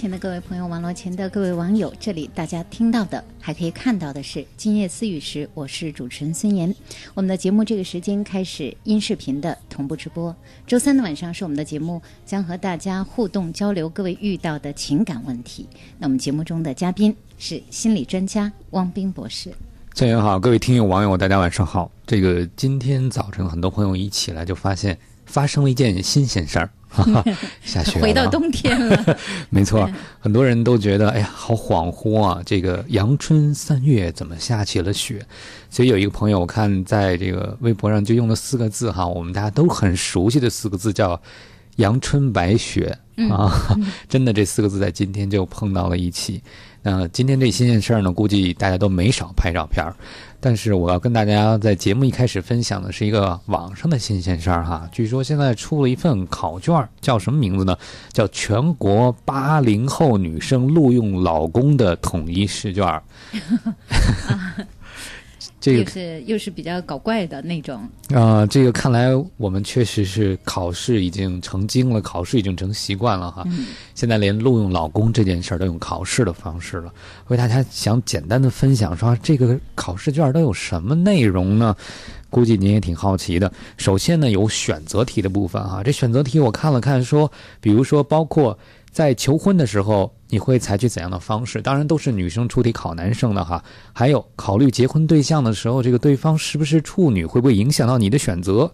前的各位朋友，网络前的各位网友，这里大家听到的，还可以看到的是今夜思雨时，我是主持人孙岩。我们的节目这个时间开始音视频的同步直播。周三的晚上是我们的节目，将和大家互动交流各位遇到的情感问题。那我们节目中的嘉宾是心理专家汪斌博士。孙岩好，各位听友网友，大家晚上好。这个今天早晨，很多朋友一起来就发现发生了一件新鲜事儿，下雪了。回到冬天了，没错，很多人都觉得，哎呀，好恍惚啊！这个阳春三月怎么下起了雪？所以有一个朋友，我看在这个微博上就用了四个字哈，我们大家都很熟悉的四个字，叫“阳春白雪”啊。真的，这四个字在今天就碰到了一起。那今天这新鲜事儿呢，估计大家都没少拍照片儿。但是我要跟大家在节目一开始分享的是一个网上的新鲜事儿哈。据说现在出了一份考卷儿，叫什么名字呢？叫全国八零后女生录用老公的统一试卷。这个又是又是比较搞怪的那种。啊、这个看来我们确实是考试已经成精了，考试已经成习惯了哈。嗯现在连录用老公这件事儿都用考试的方式了。为大家想简单的分享说这个考试卷都有什么内容呢？估计您也挺好奇的。首先呢，有选择题的部分哈、这选择题我看了看说，比如说包括在求婚的时候，你会采取怎样的方式？当然都是女生出题考男生的哈。还有考虑结婚对象的时候，这个对方是不是处女，会不会影响到你的选择？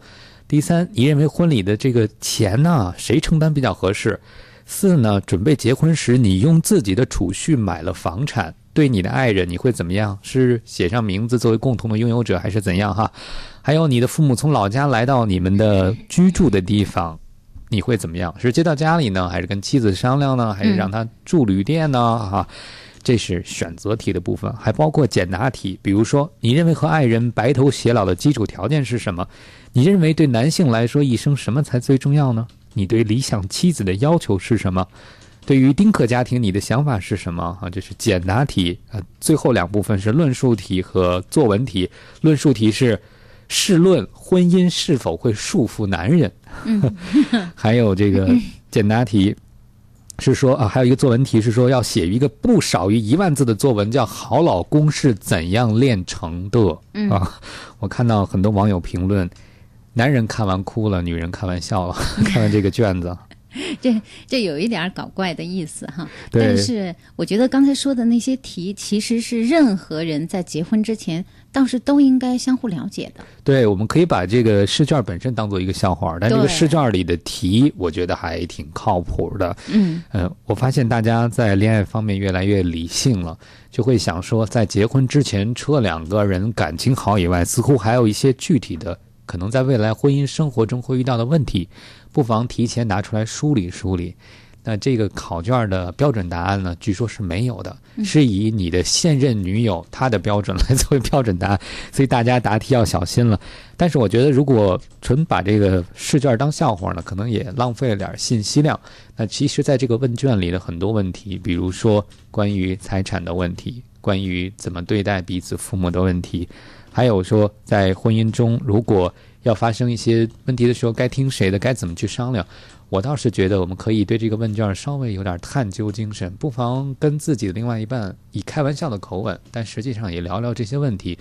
第三，你认为婚礼的这个钱呢，谁承担比较合适？四呢，准备结婚时，你用自己的储蓄买了房产，对你的爱人你会怎么样？是写上名字作为共同的拥有者，还是怎样哈？还有你的父母从老家来到你们的居住的地方，你会怎么样？是接到家里呢，还是跟妻子商量呢，还是让他住旅店呢？哈、这是选择题的部分，还包括简答题。比如说，你认为和爱人白头偕老的基础条件是什么？你认为对男性来说，一生什么才最重要呢？你对理想妻子的要求是什么？对于丁克家庭，你的想法是什么？啊，这是简答题。呃，最后两部分是论述题和作文题。论述题是试论婚姻是否会束缚男人，还有这个简答题是说啊，还有一个作文题是说要写一个不少于一万字的作文，叫《好老公是怎样炼成的》嗯啊。我看到很多网友评论，男人看完哭了，女人看完笑了，看完这个卷子。这这有一点搞怪的意思哈。但是我觉得刚才说的那些题，其实是任何人在结婚之前倒是都应该相互了解的。对，我们可以把这个试卷本身当做一个笑话，但这个试卷里的题，我觉得还挺靠谱的。嗯呃，我发现大家在恋爱方面越来越理性了，就会想说，在结婚之前，除了两个人感情好以外，似乎还有一些具体的，可能在未来婚姻生活中会遇到的问题，不妨提前拿出来梳理梳理。那这个考卷的标准答案呢，据说是没有的，是以你的现任女友她的标准来作为标准答案，所以大家答题要小心了。但是我觉得，如果纯把这个试卷当笑话呢，可能也浪费了点信息量。那其实，在这个问卷里的很多问题，比如说关于财产的问题，关于怎么对待彼此父母的问题，还有说在婚姻中，如果要发生一些问题的时候，该听谁的，该怎么去商量。我倒是觉得，我们可以对这个问卷稍微有点探究精神，不妨跟自己的另外一半以开玩笑的口吻，但实际上也聊聊这些问题。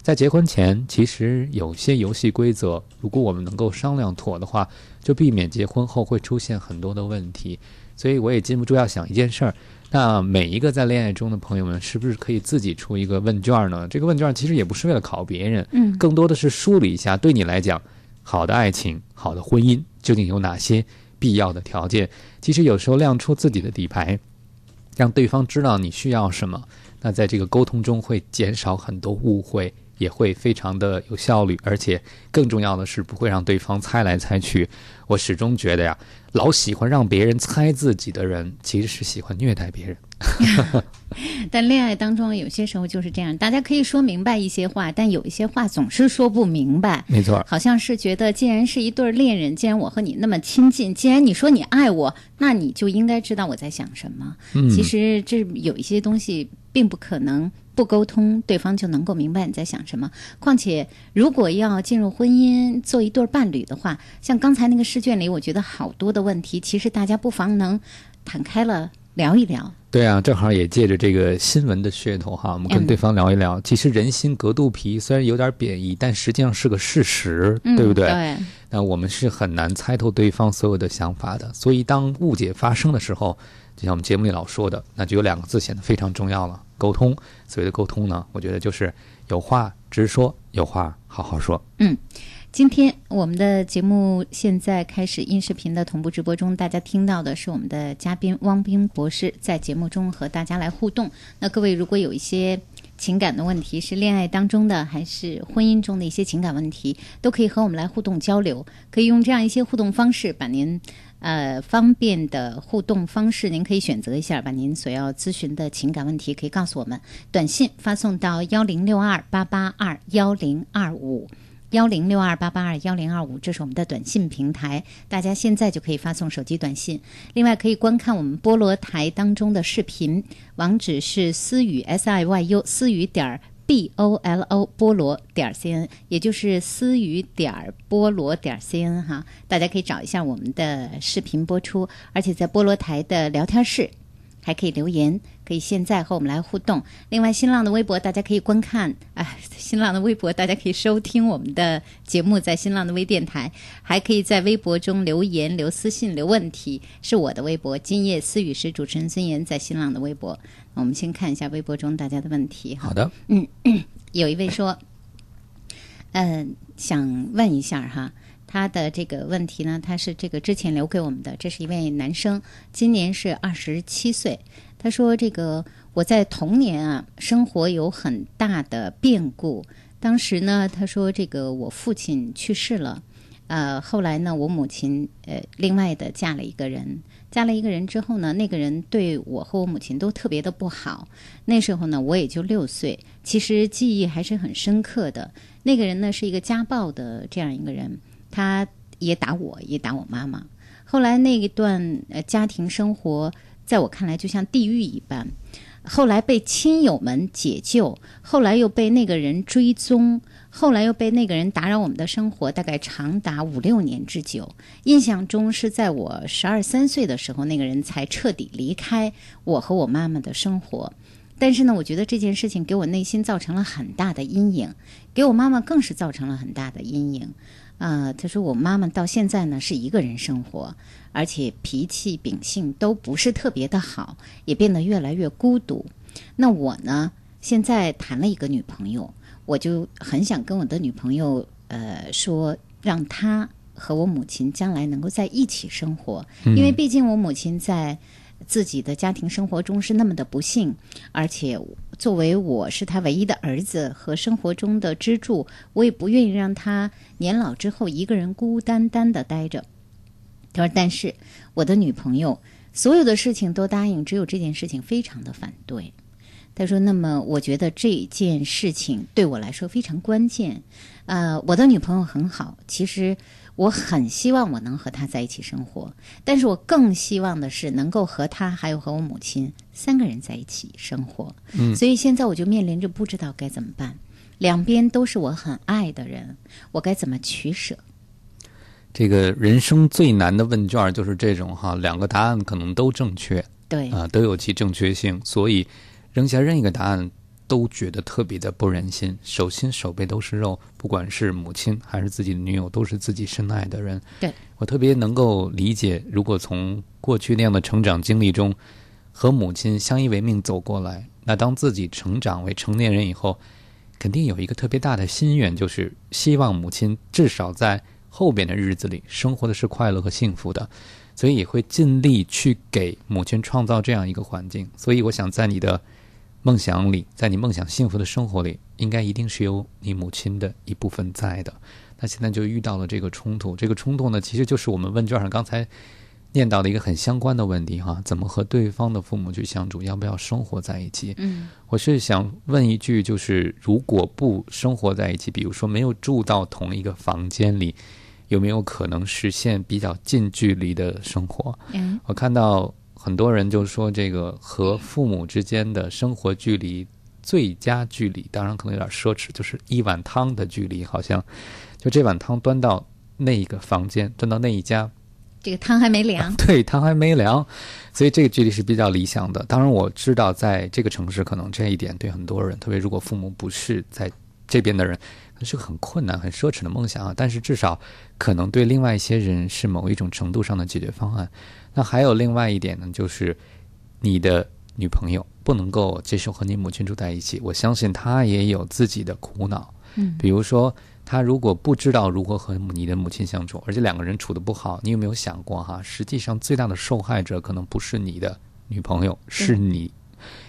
在结婚前，其实有些游戏规则，如果我们能够商量妥的话，就避免结婚后会出现很多的问题。所以我也禁不住要想一件事儿：那每一个在恋爱中的朋友们，是不是可以自己出一个问卷呢？这个问卷其实也不是为了考别人，嗯更多的是梳理一下，对你来讲，好的爱情、好的婚姻究竟有哪些必要的条件？其实有时候亮出自己的底牌，让对方知道你需要什么，那在这个沟通中会减少很多误会，也会非常的有效率，而且更重要的是不会让对方猜来猜去。我始终觉得呀，老喜欢让别人猜自己的人，其实是喜欢虐待别人。但恋爱当中有些时候就是这样，大家可以说明白一些话，但有一些话总是说不明白。没错，好像是觉得，既然是一对儿恋人，既然我和你那么亲近，既然你说你爱我，那你就应该知道我在想什么。嗯其实这有一些东西并不可能不沟通，对方就能够明白你在想什么。况且，如果要进入婚姻做一对儿伴侣的话，像刚才那个试卷里，我觉得好多的问题，其实大家不妨能坦开了聊一聊。对啊，正好也借着这个新闻的噱头哈，我们跟嗯对方聊一聊。其实人心隔肚皮，虽然有点贬义，但实际上是个事实，嗯，对不对？对，那我们是很难猜透对方所有的想法的。所以当误解发生的时候，就像我们节目里老说的，那就有两个字显得非常重要了：沟通。所谓的沟通呢，我觉得就是有话直说，有话好好说。今天我们的节目现在开始音视频的同步直播中，大家听到的是我们的嘉宾汪冰博士在节目中和大家来互动。那各位如果有一些情感的问题，是恋爱当中的还是婚姻中的一些情感问题，都可以和我们来互动交流。可以用这样一些互动方式，把您呃方便的互动方式，您可以选择一下，把您所要咨询的情感问题可以告诉我们，短信发送到幺零六二八八二幺零二五。幺零六二八八二幺零二五，这是我们的短信平台，大家现在就可以发送手机短信。另外，可以观看我们菠萝台当中的视频，网址是思雨 s i y u 思雨点儿 b o l o 菠萝点 c n，也就是思雨点儿菠萝点 c n 哈，大家可以找一下我们的视频播出，而且在菠萝台的聊天室。还可以留言，可以现在和我们来互动。另外，新浪的微博大家可以观看，哎，新浪的微博大家可以收听我们的节目，在新浪的微电台，还可以在微博中留言、留私信、留问题，是我的微博。今夜思雨时主持人孙岩在新浪的微博。我们先看一下微博中大家的问题。好的，嗯，有一位说，嗯、想问一下哈，他的这个问题呢，他是这个之前留给我们的，这是一位男生，今年是二十七岁。他说：“这个我在童年啊，生活有很大的变故。当时呢，他说这个我父亲去世了，呃，后来呢，我母亲呃另外的嫁了一个人，嫁了一个人之后呢，那个人对我和我母亲都特别的不好。那时候呢，我也就六岁，其实记忆还是很深刻的。那个人呢是一个家暴的这样一个人，他也打我，也打我妈妈。后来那一段呃家庭生活，在我看来就像地狱一般。后来被亲友们解救，后来又被那个人追踪，后来又被那个人打扰我们的生活，大概长达五六年之久。印象中是在我十二三岁的时候，那个人才彻底离开我和我妈妈的生活。但是呢，我觉得这件事情给我内心造成了很大的阴影，给我妈妈更是造成了很大的阴影。呃，他说我妈妈到现在呢是一个人生活，而且脾气秉性都不是特别的好，也变得越来越孤独。那我呢，现在谈了一个女朋友，我就很想跟我的女朋友呃说，让她和我母亲将来能够在一起生活，因为毕竟我母亲在。自己的家庭生活中是那么的不幸，而且作为我是他唯一的儿子和生活中的支柱，我也不愿意让他年老之后一个人孤孤单单的待着。他说：“但是我的女朋友所有的事情都答应，只有这件事情非常的反对。”他说：“那么我觉得这件事情对我来说非常关键。呃，我的女朋友很好，其实。”我很希望我能和他在一起生活，但是我更希望的是能够和他还有和我母亲三个人在一起生活。嗯所以现在我就面临着不知道该怎么办，两边都是我很爱的人，我该怎么取舍？这个人生最难的问卷就是这种哈，两个答案可能都正确对，啊、都有其正确性，所以扔下任意一个答案都觉得特别的不忍心，手心手背都是肉，不管是母亲还是自己的女友，都是自己深爱的人。对我特别能够理解，如果从过去那样的成长经历中和母亲相依为命走过来，那当自己成长为成年人以后，肯定有一个特别大的心愿，就是希望母亲至少在后边的日子里生活的是快乐和幸福的，所以也会尽力去给母亲创造这样一个环境。所以我想，在你的梦想里，在你梦想幸福的生活里，应该一定是有你母亲的一部分在的。那现在就遇到了这个冲突，这个冲突呢，其实就是我们问卷上刚才念到的一个很相关的问题哈，怎么和对方的父母去相处，要不要生活在一起？嗯我是想问一句，就是如果不生活在一起，比如说没有住到同一个房间里，有没有可能实现比较近距离的生活？嗯我看到很多人就说，这个和父母之间的生活距离最佳距离，当然可能有点奢侈，就是一碗汤的距离，好像就这碗汤端到那一个房间，端到那一家这个汤还没凉。对，汤还没凉，所以这个距离是比较理想的。当然，我知道在这个城市，可能这一点对很多人，特别如果父母不是在这边的人，是个很困难、很奢侈的梦想啊。但是至少可能对另外一些人是某一种程度上的解决方案。那还有另外一点呢，就是你的女朋友不能够接受和你母亲住在一起，我相信她也有自己的苦恼。嗯比如说，她如果不知道如何和你的母亲相处，而且两个人处的不好，你有没有想过哈？实际上最大的受害者可能不是你的女朋友，是你，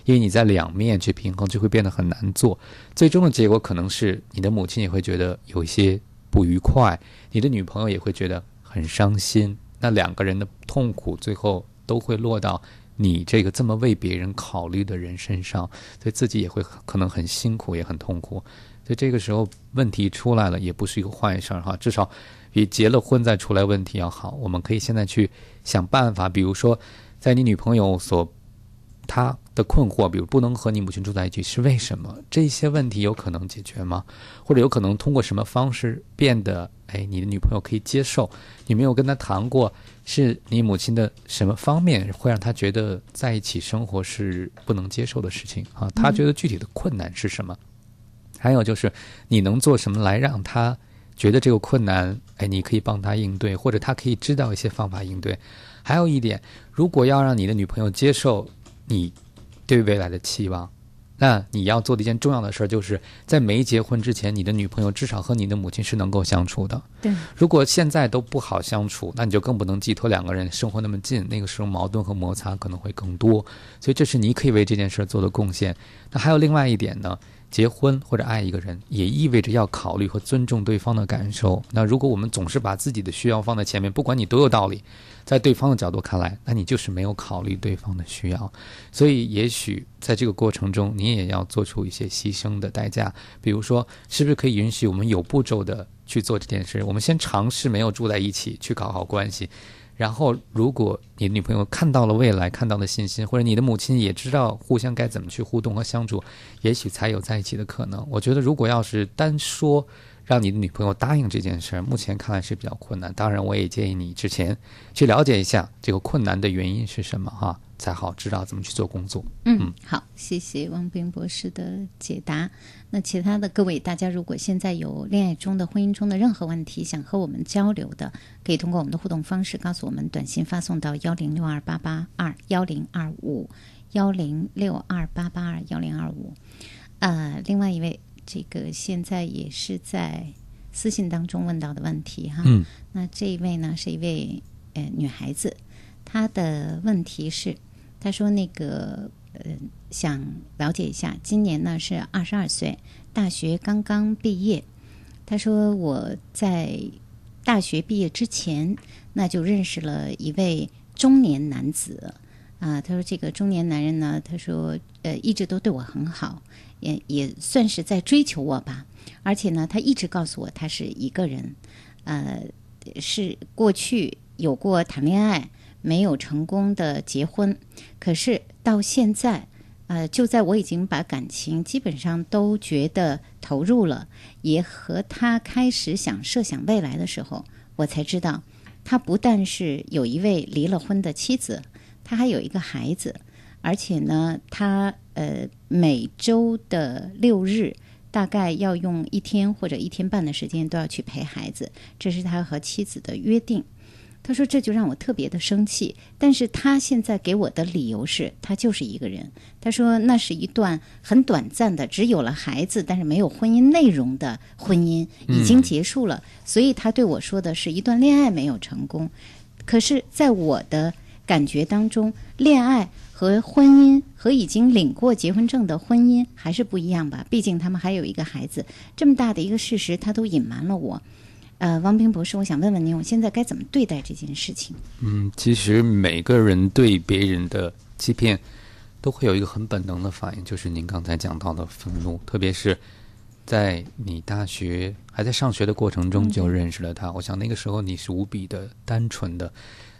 因为你在两面去平衡，就会变得很难做。最终的结果可能是你的母亲也会觉得有一些不愉快，你的女朋友也会觉得很伤心。那两个人的痛苦最后都会落到你这个这么为别人考虑的人身上，所以自己也会可能很辛苦，也很痛苦。所以这个时候问题出来了，也不是一个坏事儿哈，至少比结了婚再出来问题要好。我们可以现在去想办法，比如说，在你女朋友所他的困惑，比如不能和你母亲住在一起是为什么？这些问题有可能解决吗？或者有可能通过什么方式变得，哎，你的女朋友可以接受？你没有跟她谈过，是你母亲的什么方面会让她觉得在一起生活是不能接受的事情啊？她觉得具体的困难是什么？还有就是你能做什么来让她觉得这个困难，哎，你可以帮她应对，或者她可以知道一些方法应对。还有一点，如果要让你的女朋友接受你对未来的期望，那你要做的一件重要的事儿，就是在没结婚之前，你的女朋友至少和你的母亲是能够相处的。对，如果现在都不好相处，那你就更不能寄托两个人生活那么近，那个时候矛盾和摩擦可能会更多。所以这是你可以为这件事儿做的贡献。那还有另外一点呢？结婚或者爱一个人，也意味着要考虑和尊重对方的感受。那如果我们总是把自己的需要放在前面，不管你多有道理，在对方的角度看来，那你就是没有考虑对方的需要。所以，也许在这个过程中，你也要做出一些牺牲的代价。比如说，是不是可以允许我们有步骤的去做这件事？我们先尝试没有住在一起，去搞好关系。然后，如果你的女朋友看到了未来，看到了信心，或者你的母亲也知道互相该怎么去互动和相处，也许才有在一起的可能。我觉得，如果要是单说让你的女朋友答应这件事儿，目前看来是比较困难。当然，我也建议你之前去了解一下这个困难的原因是什么，哈。才好知道怎么去做工作。嗯，好，谢谢汪斌博士的解答。那其他的各位，大家如果现在有恋爱中的、婚姻中的任何问题想和我们交流的，可以通过我们的互动方式告诉我们，短信发送到幺零六二八八二幺零二五幺零六二八八二幺零二五。呃，另外一位，这个现在也是在私信当中问到的问题哈。嗯，那这一位呢是一位呃女孩子，她的问题是。她说：“那个，呃，想了解一下，今年呢是二十二岁，大学刚刚毕业。他说我在大学毕业之前，那就认识了一位中年男子。啊，他说这个中年男人呢，他说，呃，一直都对我很好，也也算是在追求我吧。而且呢，他一直告诉我他是一个人，呃，是过去有过谈恋爱。”没有成功的结婚，可是到现在，呃，就在我已经把感情基本上都觉得投入了，也和他开始想设想未来的时候，我才知道，他不但是有一位离了婚的妻子，他还有一个孩子，而且呢，他呃每周的六日大概要用一天或者一天半的时间都要去陪孩子，这是他和妻子的约定。他说：“这就让我特别的生气。”但是他现在给我的理由是他就是一个人。他说：“那是一段很短暂的，只有了孩子，但是没有婚姻内容的婚姻，已经结束了。所以他对我说的是一段恋爱没有成功。可是，在我的感觉当中，恋爱和婚姻和已经领过结婚证的婚姻还是不一样吧？毕竟他们还有一个孩子，这么大的一个事实，他都隐瞒了我。”呃，汪斌博士，我想问问您，我现在该怎么对待这件事情？嗯，其实每个人对别人的欺骗，都会有一个很本能的反应，就是您刚才讲到的愤怒。特别是在你大学还在上学的过程中就认识了他，我想那个时候你是无比的单纯的，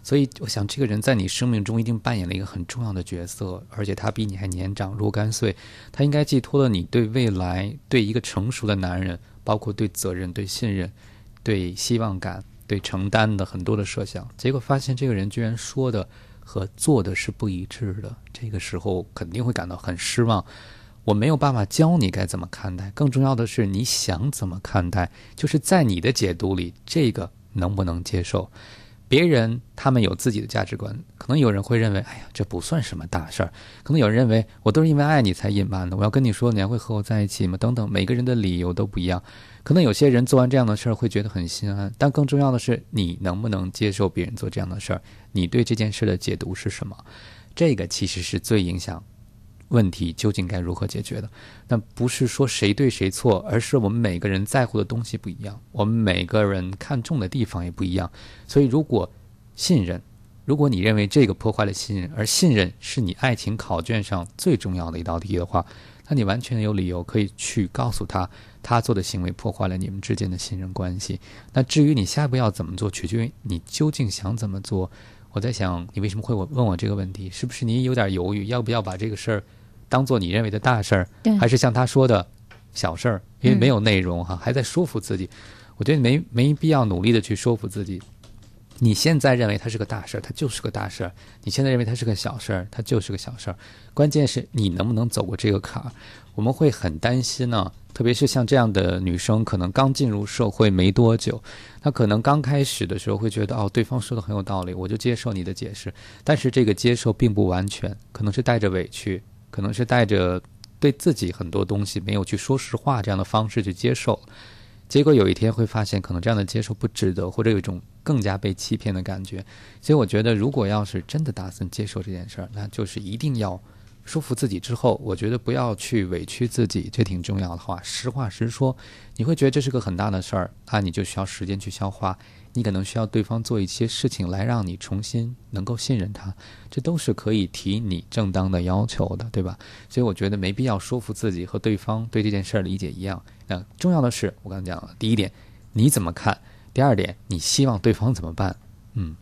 所以我想这个人在你生命中一定扮演了一个很重要的角色，而且他比你还年长若干岁，他应该寄托了你对未来、对一个成熟的男人，包括对责任、对信任。对希望感、对承担的很多的设想，结果发现这个人居然说的和做的是不一致的。这个时候肯定会感到很失望。我没有办法教你该怎么看待，更重要的是你想怎么看待，就是在你的解读里，这个能不能接受？别人他们有自己的价值观，可能有人会认为，哎呀，这不算什么大事儿；可能有人认为，我都是因为爱你才隐瞒的。我要跟你说，你还会和我在一起吗？等等，每个人的理由都不一样。可能有些人做完这样的事儿会觉得很心安，但更重要的是，你能不能接受别人做这样的事儿？你对这件事的解读是什么？这个其实是最影响。问题究竟该如何解决的？那不是说谁对谁错，而是我们每个人在乎的东西不一样，我们每个人看重的地方也不一样。所以，如果信任，如果你认为这个破坏了信任，而信任是你爱情考卷上最重要的一道题的话，那你完全有理由可以去告诉他，他做的行为破坏了你们之间的信任关系。那至于你下一步要怎么做，取决于你究竟想怎么做。我在想，你为什么会问我这个问题？是不是你有点犹豫，要不要把这个事儿当做你认为的大事儿，还是像他说的小事儿？因为嗯没有内容哈，还在说服自己。我觉得没没必要努力的去说服自己。你现在认为它是个大事儿，它就是个大事儿；你现在认为它是个小事儿，它就是个小事儿。关键是你能不能走过这个坎儿。我们会很担心呢，特别是像这样的女生，可能刚进入社会没多久，她可能刚开始的时候会觉得哦，对方说的很有道理，我就接受你的解释。但是这个接受并不完全，可能是带着委屈，可能是带着对自己很多东西没有去说实话这样的方式去接受。结果有一天会发现，可能这样的接受不值得，或者有一种更加被欺骗的感觉。所以我觉得，如果要是真的打算接受这件事儿，那就是一定要说服自己之后，我觉得不要去委屈自己，这挺重要的话，实话实说。你会觉得这是个很大的事儿，那你就需要时间去消化。你可能需要对方做一些事情来让你重新能够信任他，这都是可以提你正当的要求的，对吧？所以我觉得没必要说服自己和对方对这件事儿理解一样。那重要的是，我刚才讲了，第一点你怎么看？第二点你希望对方怎么办？嗯，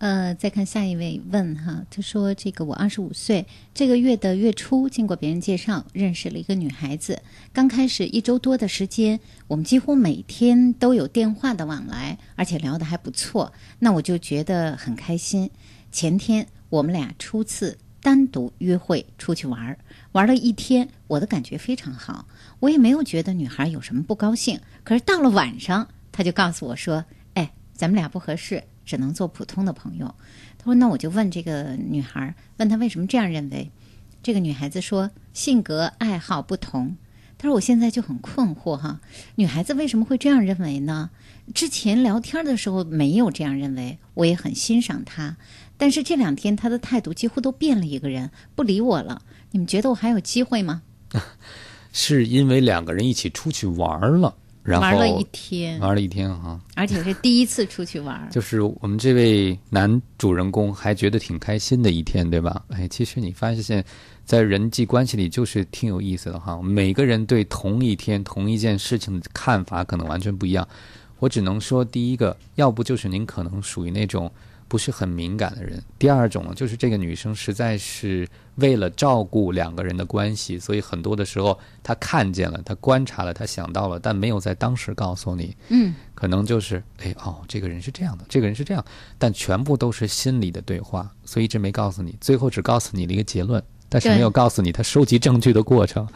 呃，再看下一位问哈，他说：“这个我二十五岁，这个月的月初经过别人介绍认识了一个女孩子。刚开始一周多的时间，我们几乎每天都有电话的往来，而且聊得还不错。那我就觉得很开心。前天我们俩初次单独约会出去玩儿，玩了一天，我的感觉非常好，我也没有觉得女孩有什么不高兴。可是到了晚上，她就告诉我说：‘哎，咱们俩不合适。’”只能做普通的朋友。他说：“那我就问这个女孩，问她为什么这样认为。”这个女孩子说：“性格爱好不同。”他说：“我现在就很困惑哈，女孩子为什么会这样认为呢？之前聊天的时候没有这样认为，我也很欣赏她，但是这两天她的态度几乎都变了一个人，不理我了。你们觉得我还有机会吗？” 是因为两个人一起出去玩了。然后玩了一天，玩了一天哈，而且是第一次出去玩。就是我们这位男主人公还觉得挺开心的一天，对吧？哎，其实你发现，在人际关系里就是挺有意思的哈。每个人对同一天、同一件事情的看法可能完全不一样。我只能说，第一个，要不就是您可能属于那种不是很敏感的人；第二种呢，就是这个女生实在是为了照顾两个人的关系，所以很多的时候她看见了，她观察了，她想到了，但没有在当时告诉你。嗯，可能就是哎哦，这个人是这样的，这个人是这样，但全部都是心理的对话，所以一直没告诉你，最后只告诉你了一个结论，但是没有告诉你他收集证据的过程。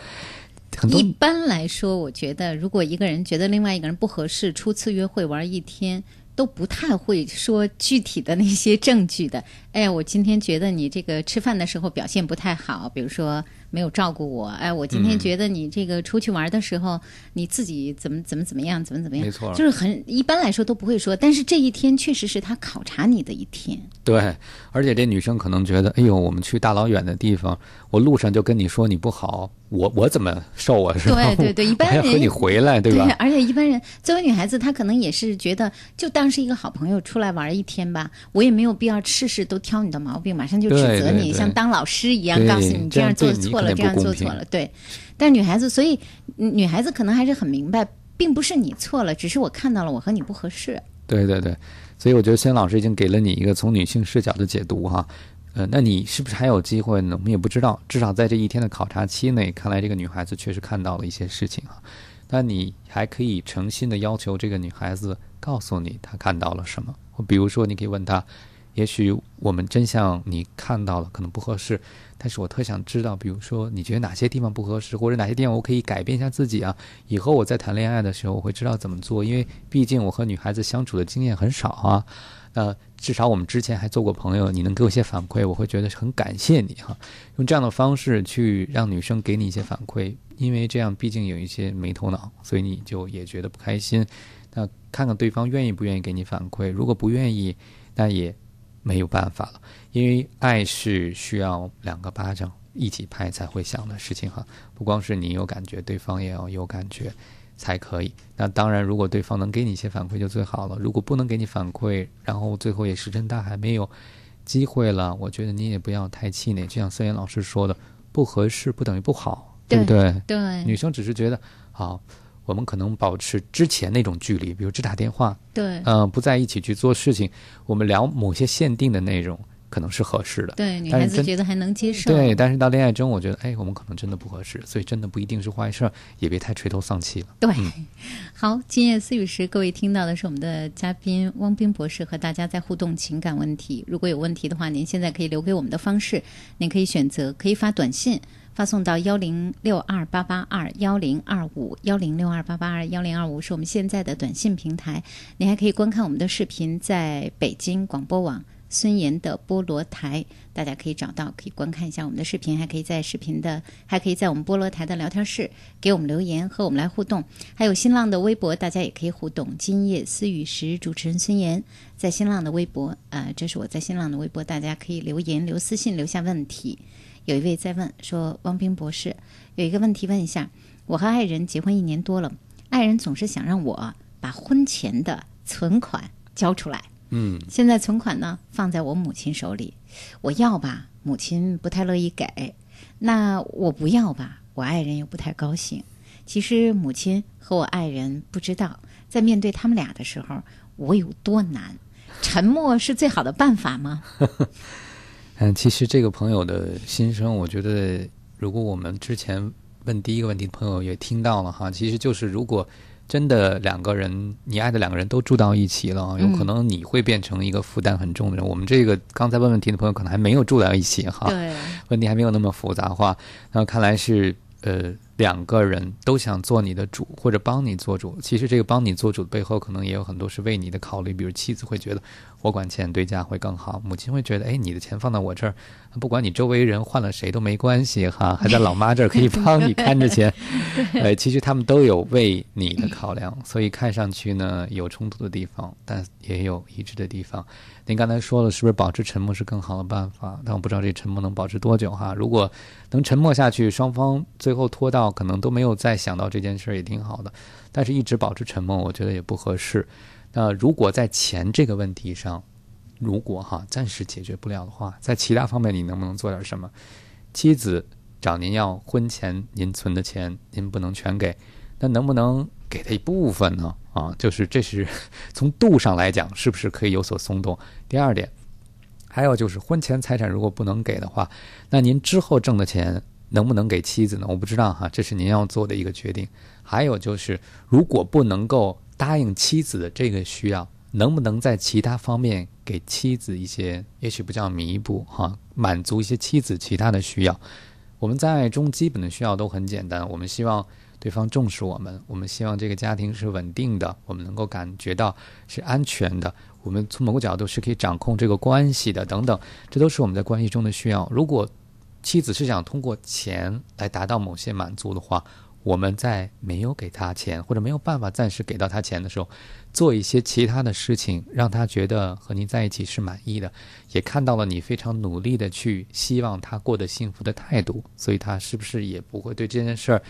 很多一般来说，我觉得如果一个人觉得另外一个人不合适，初次约会玩一天。都不太会说具体的那些证据的。哎，我今天觉得你这个吃饭的时候表现不太好，比如说没有照顾我。哎，我今天觉得你这个出去玩的时候，你自己怎么怎么怎么样，怎么怎么样，没错，就是很一般来说都不会说。但是这一天确实是他考察你的一天。对，而且这女生可能觉得，哎呦，我们去大老远的地方，我路上就跟你说你不好，我我怎么受啊？是吧？对对对，一般人和你回来，对吧？对，而且一般人作为女孩子，她可能也是觉得，就当是一个好朋友出来玩一天吧，我也没有必要事事都挑你的毛病，马上就指责你，像当老师一样告诉你这样做错了，这样做错了。对，但是女孩子，所以女孩子可能还是很明白，并不是你错了，只是我看到了我和你不合适。对对对，所以我觉得孙老师已经给了你一个从女性视角的解读哈。呃，那你是不是还有机会呢？我们也不知道。至少在这一天的考察期内，看来这个女孩子确实看到了一些事情啊。那你还可以诚心的要求这个女孩子告诉你她看到了什么。或比如说，你可以问她，也许我们真相你看到了可能不合适，但是我特想知道，比如说你觉得哪些地方不合适，或者哪些地方我可以改变一下自己啊？以后我在谈恋爱的时候，我会知道怎么做，因为毕竟我和女孩子相处的经验很少啊。那至少我们之前还做过朋友，你能给我一些反馈，我会觉得很感谢你哈。用这样的方式去让女生给你一些反馈，因为这样毕竟有一些没头脑，所以你就也觉得不开心。那看看对方愿意不愿意给你反馈，如果不愿意，那也没有办法了，因为爱是需要两个巴掌一起拍才会响的事情哈。不光是你有感觉，对方也要有感觉。才可以。那当然，如果对方能给你一些反馈就最好了。如果不能给你反馈，然后最后也石沉大海，没有机会了，我觉得你也不要太气馁。就像孙岩老师说的，不合适不等于不好，对不对？对，女生只是觉得好，我们可能保持之前那种距离，比如只打电话，对，嗯、不在一起去做事情，我们聊某些限定的内容，可能是合适的。对，女孩子觉得还能接受。对，但是到恋爱中，我觉得，哎，我们可能真的不合适，所以真的不一定是坏事儿，也别太垂头丧气了。对，好，今夜思雨时，各位听到的是我们的嘉宾汪斌博士和大家在互动情感问题。如果有问题的话，您现在可以留给我们的方式，您可以选择可以发短信。发送到幺零六二八八二幺零二五幺零六二八八二幺零二五是我们现在的短信平台。您还可以观看我们的视频，在北京广播网孙岩的菠萝台，大家可以找到，可以观看一下我们的视频，还可以在视频的，还可以在我们菠萝台的聊天室给我们留言，和我们来互动。还有新浪的微博，大家也可以互动。今夜思雨时，主持人孙岩在新浪的微博，呃，这是我在新浪的微博，大家可以留言、留私信、留下问题。有一位在问说，汪冰博士有一个问题问一下，我和爱人结婚一年多了，爱人总是想让我把婚前的存款 交出来。嗯，现在存款呢放在我母亲手里，我要吧，母亲不太乐意给；那我不要吧，我爱人又不太高兴。其实母亲和我爱人不知道，在面对他们俩的时候，我有多难。沉默是最好的办法吗？嗯，其实这个朋友的心声，我觉得如果我们之前问第一个问题的朋友也听到了哈，其实就是如果真的两个人，你爱的两个人都住到一起了，有可能你会变成一个负担很重的人。我们这个刚才问问题的朋友可能还没有住到一起哈，问题还没有那么复杂化。那看来是呃两个人都想做你的主，或者帮你做主。其实这个帮你做主的背后，可能也有很多是为你的考虑。比如妻子会觉得我管钱对家会更好，母亲会觉得哎你的钱放到我这儿，不管你周围人换了谁都没关系哈，还在老妈这儿可以帮你看着钱。呃，其实他们都有为你的考量，所以看上去呢有冲突的地方，但也有一致的地方。您刚才说了，是不是保持沉默是更好的办法？但我不知道这沉默能保持多久哈。如果能沉默下去，双方最后拖到可能都没有再想到这件事儿，也挺好的。但是一直保持沉默，我觉得也不合适。那如果在钱这个问题上，如果哈暂时解决不了的话，在其他方面你能不能做点什么？妻子找您要婚前您存的钱，您不能全给，那能不能给他一部分呢？啊，就是这是从度上来讲，是不是可以有所松动？第二点，还有就是婚前财产如果不能给的话，那您之后挣的钱能不能给妻子呢？我不知道哈，这是您要做的一个决定。还有就是，如果不能够答应妻子的这个需要，能不能在其他方面给妻子一些，也许不叫弥补哈，满足一些妻子其他的需要？我们在爱中基本的需要都很简单，我们希望对方重视我们，我们希望这个家庭是稳定的，我们能够感觉到是安全的，我们从某个角度是可以掌控这个关系的，等等，这都是我们在关系中的需要。如果妻子是想通过钱来达到某些满足的话，我们在没有给他钱或者没有办法暂时给到他钱的时候，做一些其他的事情，让他觉得和您在一起是满意的，也看到了你非常努力的去希望他过得幸福的态度，所以他是不是也不会对这件事儿，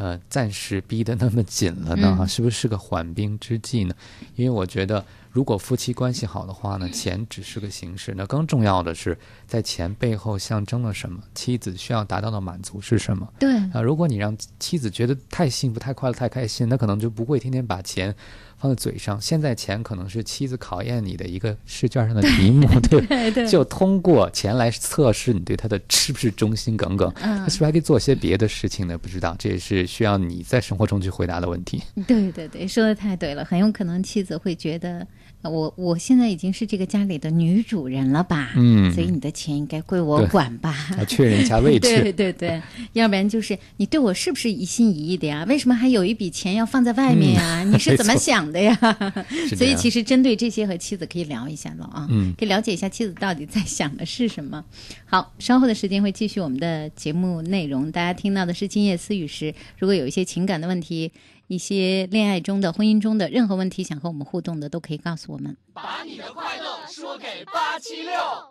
呃，暂时逼得那么紧了呢？哈、嗯是不是是个缓兵之计呢？因为我觉得，如果夫妻关系好的话呢，钱只是个形式，那更重要的是，在钱背后象征了什么？妻子需要达到的满足是什么？对，啊，如果你让妻子觉得太幸福、太快乐、太开心，那可能就不会天天把钱放在嘴上。现在钱可能是妻子考验你的一个试卷上的题目，对吧？对对就通过钱来测试你对他的是不是忠心耿耿。嗯他是不是还可以做些别的事情呢？不知道，这也是需要你在生活中去回答的问题。对对对，说的太对了，很有可能妻子会觉得，呃我我现在已经是这个家里的女主人了吧，嗯所以你的钱应该归我管吧，要确认一下位置 对对对，要不然就是你对我是不是一心一意的呀？为什么还有一笔钱要放在外面呀？嗯你是怎么想的呀？所以其实针对这些和妻子可以聊一下了啊，嗯可以了解一下妻子到底在想的是什么。好，稍后的时间会继续我们的节目内容，大家听到的是今夜思雨时，如果有一些情感的问题。一些恋爱中的、婚姻中的任何问题，想和我们互动的，都可以告诉我们。把你的快乐说给八七六。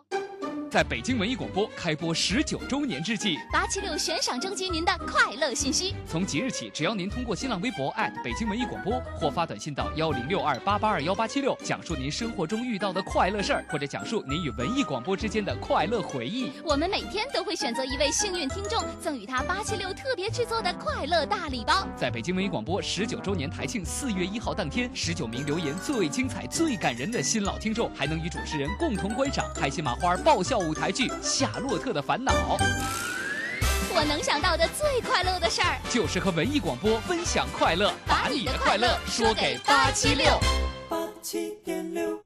在北京文艺广播开播十九周年之际，八七六悬赏征集您的快乐信息。从即日起，只要您通过新浪微博北京文艺广播或发短信到幺零六二八八二幺八七六，讲述您生活中遇到的快乐事儿，或者讲述您与文艺广播之间的快乐回忆，我们每天都会选择一位幸运听众，赠予他八七六特别制作的快乐大礼包。在北京文艺广播十九周年台庆四月一号当天，十九名留言最精彩、最感人的新老听众，还能与主持人共同观赏开心麻花爆笑舞台剧《夏洛特的烦恼》。我能想到的最快乐的事儿，就是和文艺广播分享快乐，把你的快乐说给八七六。八七点六。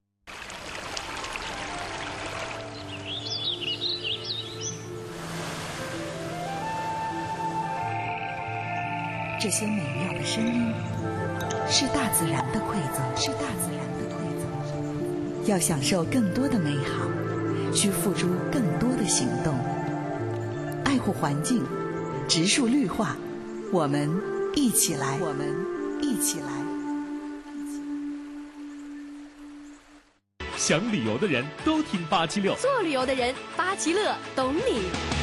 这些美妙的声音，是大自然的馈赠，是大自然的馈赠。要享受更多的美好，需付出更多的行动。爱护环境，植树绿化，我们一起来，我们一起来。想旅游的人都听八七六，做旅游的人八七乐懂你。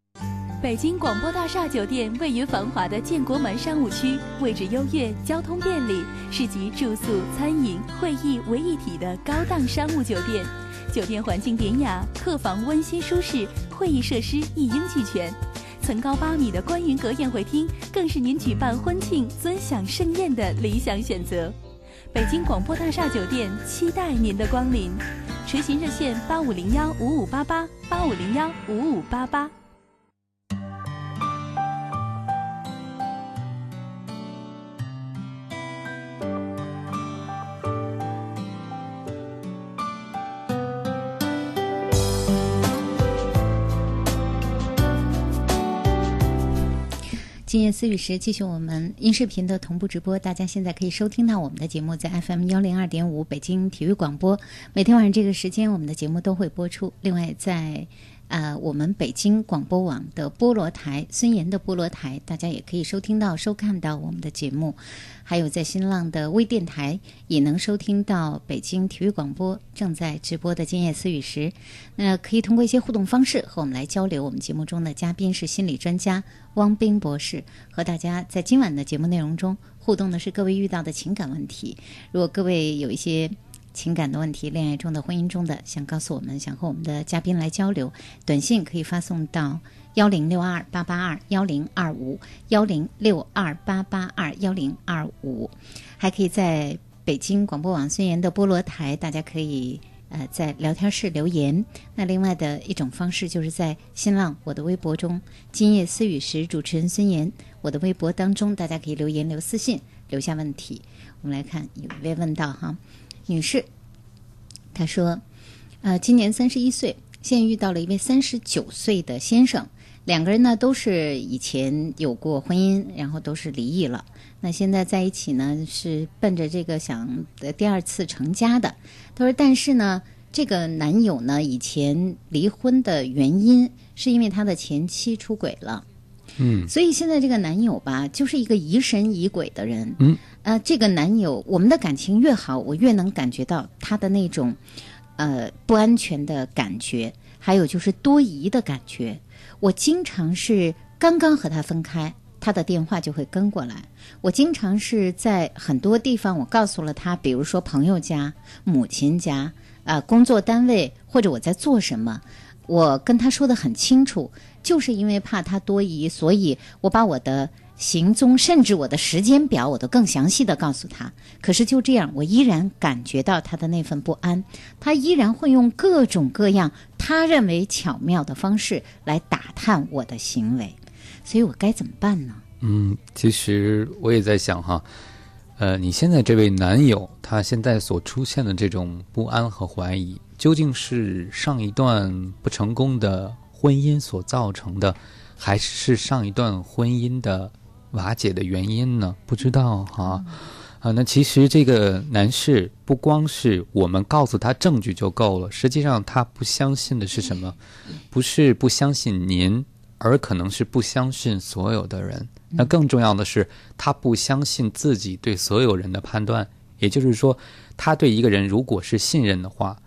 北京广播大厦酒店位于繁华的建国门商务区，位置优越，交通便利，是集住宿、餐饮、会议为一体的高档商务酒店。酒店环境典雅，客房温馨舒适，会议设施一应俱全。层高八米的观云阁宴会厅，更是您举办婚庆、尊享盛宴的理想选择。北京广播大厦酒店期待您的光临，垂询热线八五零幺五五八八八五零幺五五八八。今夜思雨时继续我们音视频的同步直播，大家现在可以收听到我们的节目，在 FM 幺零二点五北京体育广播，每天晚上这个时间我们的节目都会播出。另外在呃，我们北京广播网的菠萝台，孙岩的菠萝台，大家也可以收听到、收看到我们的节目。还有在新浪的微电台也能收听到北京体育广播正在直播的《今夜思雨时》。那可以通过一些互动方式和我们来交流。我们节目中的嘉宾是心理专家汪斌博士，和大家在今晚的节目内容中互动的是各位遇到的情感问题。如果各位有一些情感的问题，恋爱中的、婚姻中的，想告诉我们，想和我们的嘉宾来交流，短信可以发送到幺零六二八八二幺零二五幺零六二八八二幺零二五，还可以在北京广播网孙岩的菠萝台，大家可以呃在聊天室留言。那另外的一种方式，就是在新浪我的微博中，今夜思雨时主持人孙岩，我的微博当中，大家可以留言留私信，留下问题。我们来看，有一位问到哈。女士，她说：“呃，今年三十一岁，现在遇到了一位三十九岁的先生，两个人呢都是以前有过婚姻，然后都是离异了。那现在在一起呢，是奔着这个想第二次成家的。她说，但是呢，这个男友呢，以前离婚的原因是因为他的前妻出轨了。”嗯，所以现在这个男友吧，就是一个疑神疑鬼的人。嗯，呃，这个男友，我们的感情越好，我越能感觉到他的那种，呃，不安全的感觉，还有就是多疑的感觉。我经常是刚刚和他分开，他的电话就会跟过来。我经常是在很多地方，我告诉了他，比如说朋友家、母亲家、啊、工作单位或者我在做什么，我跟他说的很清楚。就是因为怕他多疑，所以我把我的行踪，甚至我的时间表，我都更详细的告诉他。可是就这样，我依然感觉到他的那份不安，他依然会用各种各样他认为巧妙的方式来打探我的行为，所以我该怎么办呢？嗯，其实我也在想哈，呃，你现在这位男友他现在所出现的这种不安和怀疑，究竟是上一段不成功的？婚姻所造成的，还是上一段婚姻的瓦解的原因呢？不知道哈。啊，那其实这个男士不光是我们告诉他证据就够了，实际上他不相信的是什么？不是不相信您，而可能是不相信所有的人。那更重要的是，他不相信自己对所有人的判断。也就是说，他对一个人如果是信任的话，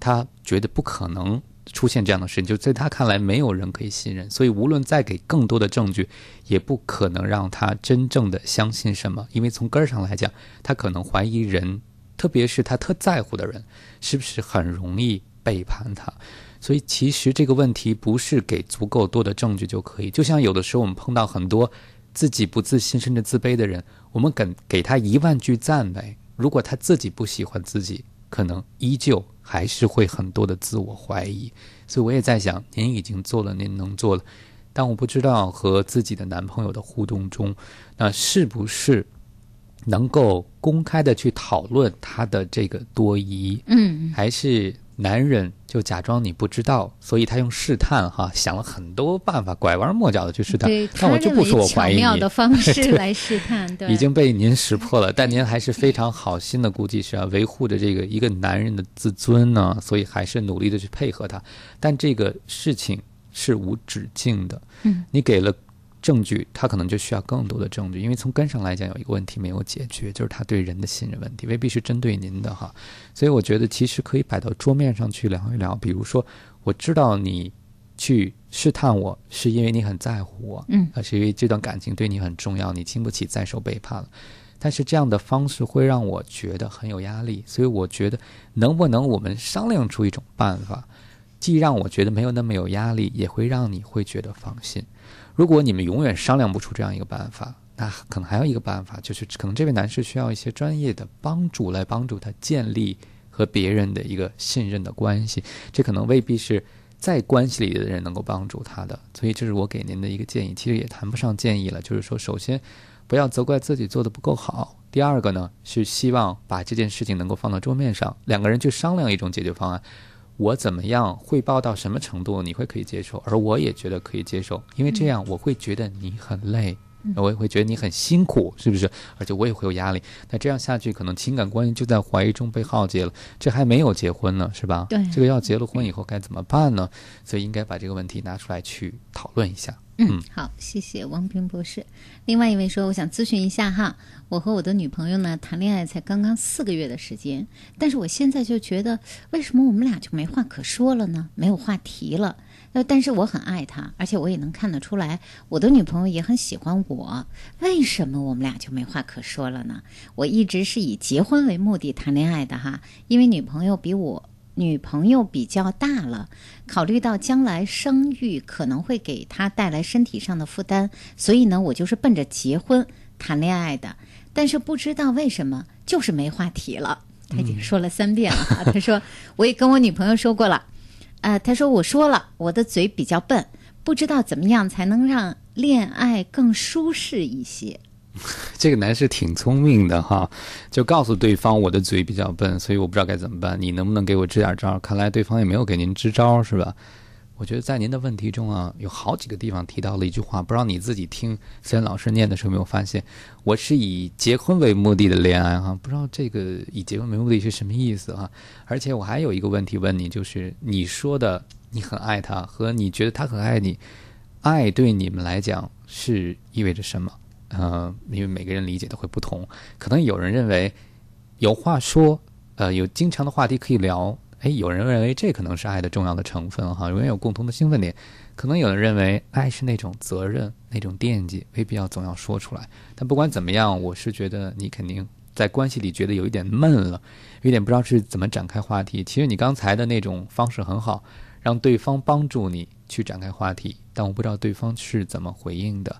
他觉得不可能。出现这样的事情，就在他看来，没有人可以信任，所以无论再给更多的证据，也不可能让他真正的相信什么。因为从根儿上来讲，他可能怀疑人，特别是他特在乎的人，是不是很容易背叛他。所以其实这个问题不是给足够多的证据就可以。就像有的时候我们碰到很多自己不自信甚至自卑的人，我们给给他一万句赞美，如果他自己不喜欢自己。可能依旧还是会很多的自我怀疑，所以我也在想，您已经做了您能做的，但我不知道和自己的男朋友的互动中，那是不是能够公开的去讨论他的这个多疑？嗯，还是？男人就假装你不知道，所以他用试探哈，想了很多办法，拐弯抹角的去试探。但我就不说我怀疑你。巧妙的方式 来试探，对，已经被您识破了。但您还是非常好心的，估计是要维护着这个一个男人的自尊呢，所以还是努力的去配合他。但这个事情是无止境的。嗯，你给了。证据，他可能就需要更多的证据，因为从根上来讲，有一个问题没有解决，就是他对人的信任问题，未必是针对您的哈。所以我觉得其实可以摆到桌面上去聊一聊。比如说，我知道你去试探我是因为你很在乎我，嗯，啊，是因为这段感情对你很重要，你经不起再受背叛了。但是这样的方式会让我觉得很有压力，所以我觉得能不能我们商量出一种办法，既让我觉得没有那么有压力，也会让你会觉得放心。如果你们永远商量不出这样一个办法，那可能还有一个办法，就是可能这位男士需要一些专业的帮助来帮助他建立和别人的一个信任的关系。这可能未必是在关系里的人能够帮助他的，所以这是我给您的一个建议。其实也谈不上建议了，就是说，首先不要责怪自己做的不够好。第二个呢，是希望把这件事情能够放到桌面上，两个人去商量一种解决方案。我怎么样汇报到什么程度你会可以接受，而我也觉得可以接受，因为这样我会觉得你很累，我也会觉得你很辛苦，是不是？而且我也会有压力。那这样下去，可能情感关系就在怀疑中被耗竭了。这还没有结婚呢，是吧？对，这个要结了婚以后该怎么办呢？所以应该把这个问题拿出来去讨论一下。嗯，好，谢谢王平博士。另外一位说，我想咨询一下哈，我和我的女朋友呢谈恋爱才刚刚四个月的时间，但是我现在就觉得，为什么我们俩就没话可说了呢？没有话题了。呃，但是我很爱她，而且我也能看得出来，我的女朋友也很喜欢我。为什么我们俩就没话可说了呢？我一直是以结婚为目的谈恋爱的哈，因为女朋友比我。女朋友比较大了，考虑到将来生育可能会给她带来身体上的负担，所以呢，我就是奔着结婚谈恋爱的。但是不知道为什么，就是没话题了。他已经说了三遍了哈。他说，我也跟我女朋友说过了，呃，他说我说了，我的嘴比较笨，不知道怎么样才能让恋爱更舒适一些。这个男士挺聪明的哈，就告诉对方我的嘴比较笨，所以我不知道该怎么办。你能不能给我支点招？看来对方也没有给您支招，是吧？我觉得在您的问题中啊，有好几个地方提到了一句话，不知道你自己听思然老师念的时候没有发现？我是以结婚为目的的恋爱哈，不知道这个以结婚为目的是什么意思哈？而且我还有一个问题问你，就是你说的你很爱他和你觉得他很爱你，爱对你们来讲是意味着什么？呃，因为每个人理解都会不同，可能有人认为有话说，呃，有经常的话题可以聊，哎，有人认为这可能是爱的重要的成分哈，永远有共同的兴奋点。可能有人认为爱是那种责任，那种惦记，没必要总要说出来。但不管怎么样，我是觉得你肯定在关系里觉得有一点闷了，有点不知道是怎么展开话题。其实你刚才的那种方式很好，让对方帮助你去展开话题，但我不知道对方是怎么回应的。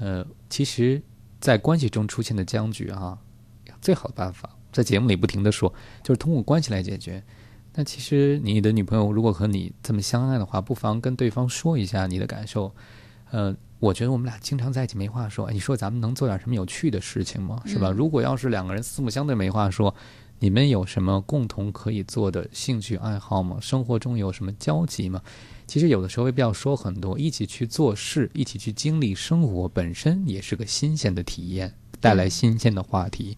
呃，其实，在关系中出现的僵局啊，最好的办法，在节目里不停的说，就是通过关系来解决。那其实你的女朋友如果和你这么相爱的话，不妨跟对方说一下你的感受。呃，我觉得我们俩经常在一起没话说，你说咱们能做点什么有趣的事情吗？是吧？如果要是两个人四目相对没话说，你们有什么共同可以做的兴趣爱好吗？生活中有什么交集吗？其实有的时候未必要说很多，一起去做事，一起去经历生活，本身也是个新鲜的体验，带来新鲜的话题。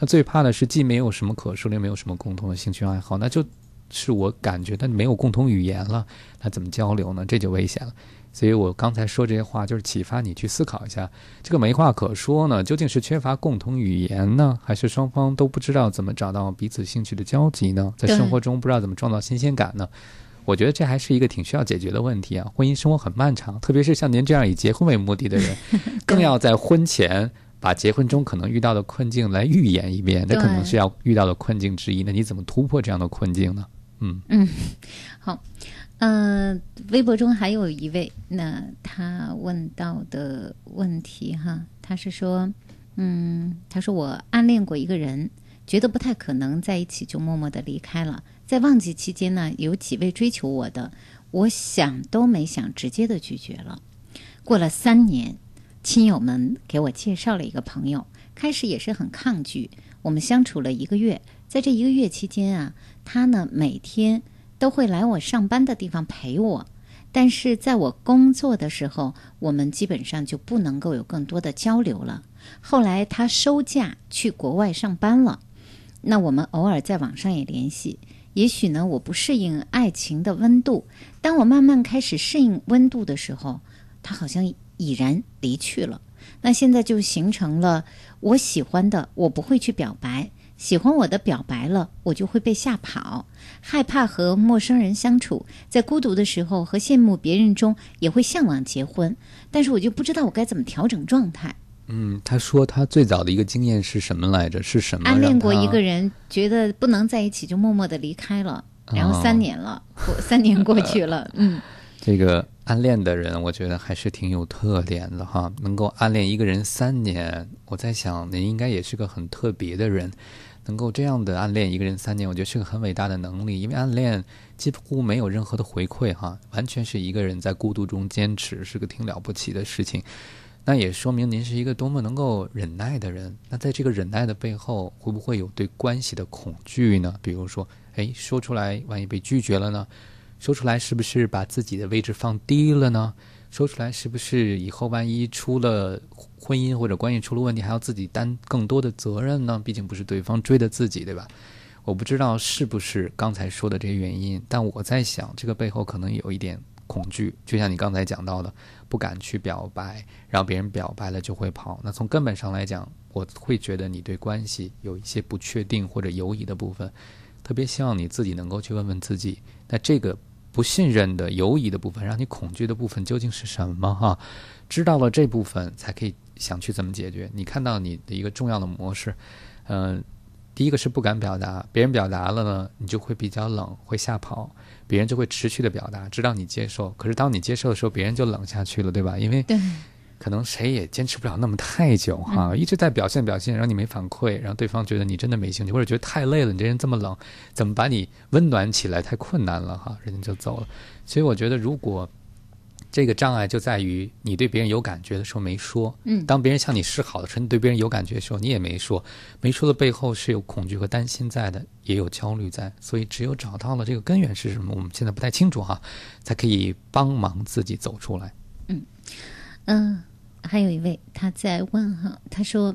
那最怕的是既没有什么可说，又没有什么共同的兴趣爱好，那就是我感觉他没有共同语言了，那怎么交流呢？这就危险了。所以我刚才说这些话，就是启发你去思考一下，这个没话可说呢，究竟是缺乏共同语言呢，还是双方都不知道怎么找到彼此兴趣的交集呢？在生活中不知道怎么创造新鲜感呢？我觉得这还是一个挺需要解决的问题啊！婚姻生活很漫长，特别是像您这样以结婚为目的的人，更要在婚前把结婚中可能遇到的困境来预演一遍，那可能是要遇到的困境之一。那你怎么突破这样的困境呢？嗯嗯，好。嗯，微博中还有一位，那他问到的问题哈，他是说，嗯，他说我暗恋过一个人，觉得不太可能在一起就默默的离开了。在旺季期间呢，有几位追求我的，我想都没想，直接的拒绝了。过了三年，亲友们给我介绍了一个朋友，开始也是很抗拒。我们相处了一个月，在这一个月期间啊，他呢每天。都会来我上班的地方陪我，但是在我工作的时候，我们基本上就不能够有更多的交流了。后来他收假去国外上班了，那我们偶尔在网上也联系。也许呢，我不适应爱情的温度，当我慢慢开始适应温度的时候，他好像已然离去了。那现在就形成了我喜欢的，我不会去表白。喜欢我的表白了，我就会被吓跑，害怕和陌生人相处，在孤独的时候和羡慕别人中也会向往结婚，但是我就不知道我该怎么调整状态。嗯，他说他最早的一个经验是什么来着？是什么？暗恋过一个人，觉得不能在一起，就默默的离开了，然后三年了，三年过去了，嗯。这个暗恋的人，我觉得还是挺有特点的哈，能够暗恋一个人三年，我在想您应该也是个很特别的人。能够这样的暗恋一个人三年，我觉得是个很伟大的能力。因为暗恋几乎没有任何的回馈，哈，完全是一个人在孤独中坚持，是个挺了不起的事情。那也说明您是一个多么能够忍耐的人。那在这个忍耐的背后，会不会有对关系的恐惧呢？比如说，哎，说出来万一被拒绝了呢？说出来是不是把自己的位置放低了呢？说出来是不是以后万一出了？婚姻或者关系出了问题，还要自己担更多的责任呢？毕竟不是对方追的自己，对吧？我不知道是不是刚才说的这些原因，但我在想，这个背后可能有一点恐惧，就像你刚才讲到的，不敢去表白，然后别人表白了就会跑。那从根本上来讲，我会觉得你对关系有一些不确定或者犹疑的部分，特别希望你自己能够去问问自己，那这个不信任的犹疑的部分，让你恐惧的部分究竟是什么？哈，知道了这部分，才可以。想去怎么解决？你看到你的一个重要的模式，嗯，第一个是不敢表达，别人表达了呢，你就会比较冷，会吓跑，别人就会持续的表达，直到你接受。可是当你接受的时候，别人就冷下去了，对吧？因为可能谁也坚持不了那么太久哈，一直在表现表现，然后你没反馈，然后对方觉得你真的没兴趣，或者觉得太累了，你这人这么冷，怎么把你温暖起来太困难了哈，人家就走了。所以我觉得如果。这个障碍就在于你对别人有感觉的时候没说，嗯，当别人向你示好的时候，你对别人有感觉的时候，你也没说，没说的背后是有恐惧和担心在的，也有焦虑在，所以只有找到了这个根源是什么，我们现在不太清楚哈，才可以帮忙自己走出来。嗯嗯，还有一位他在问哈，他说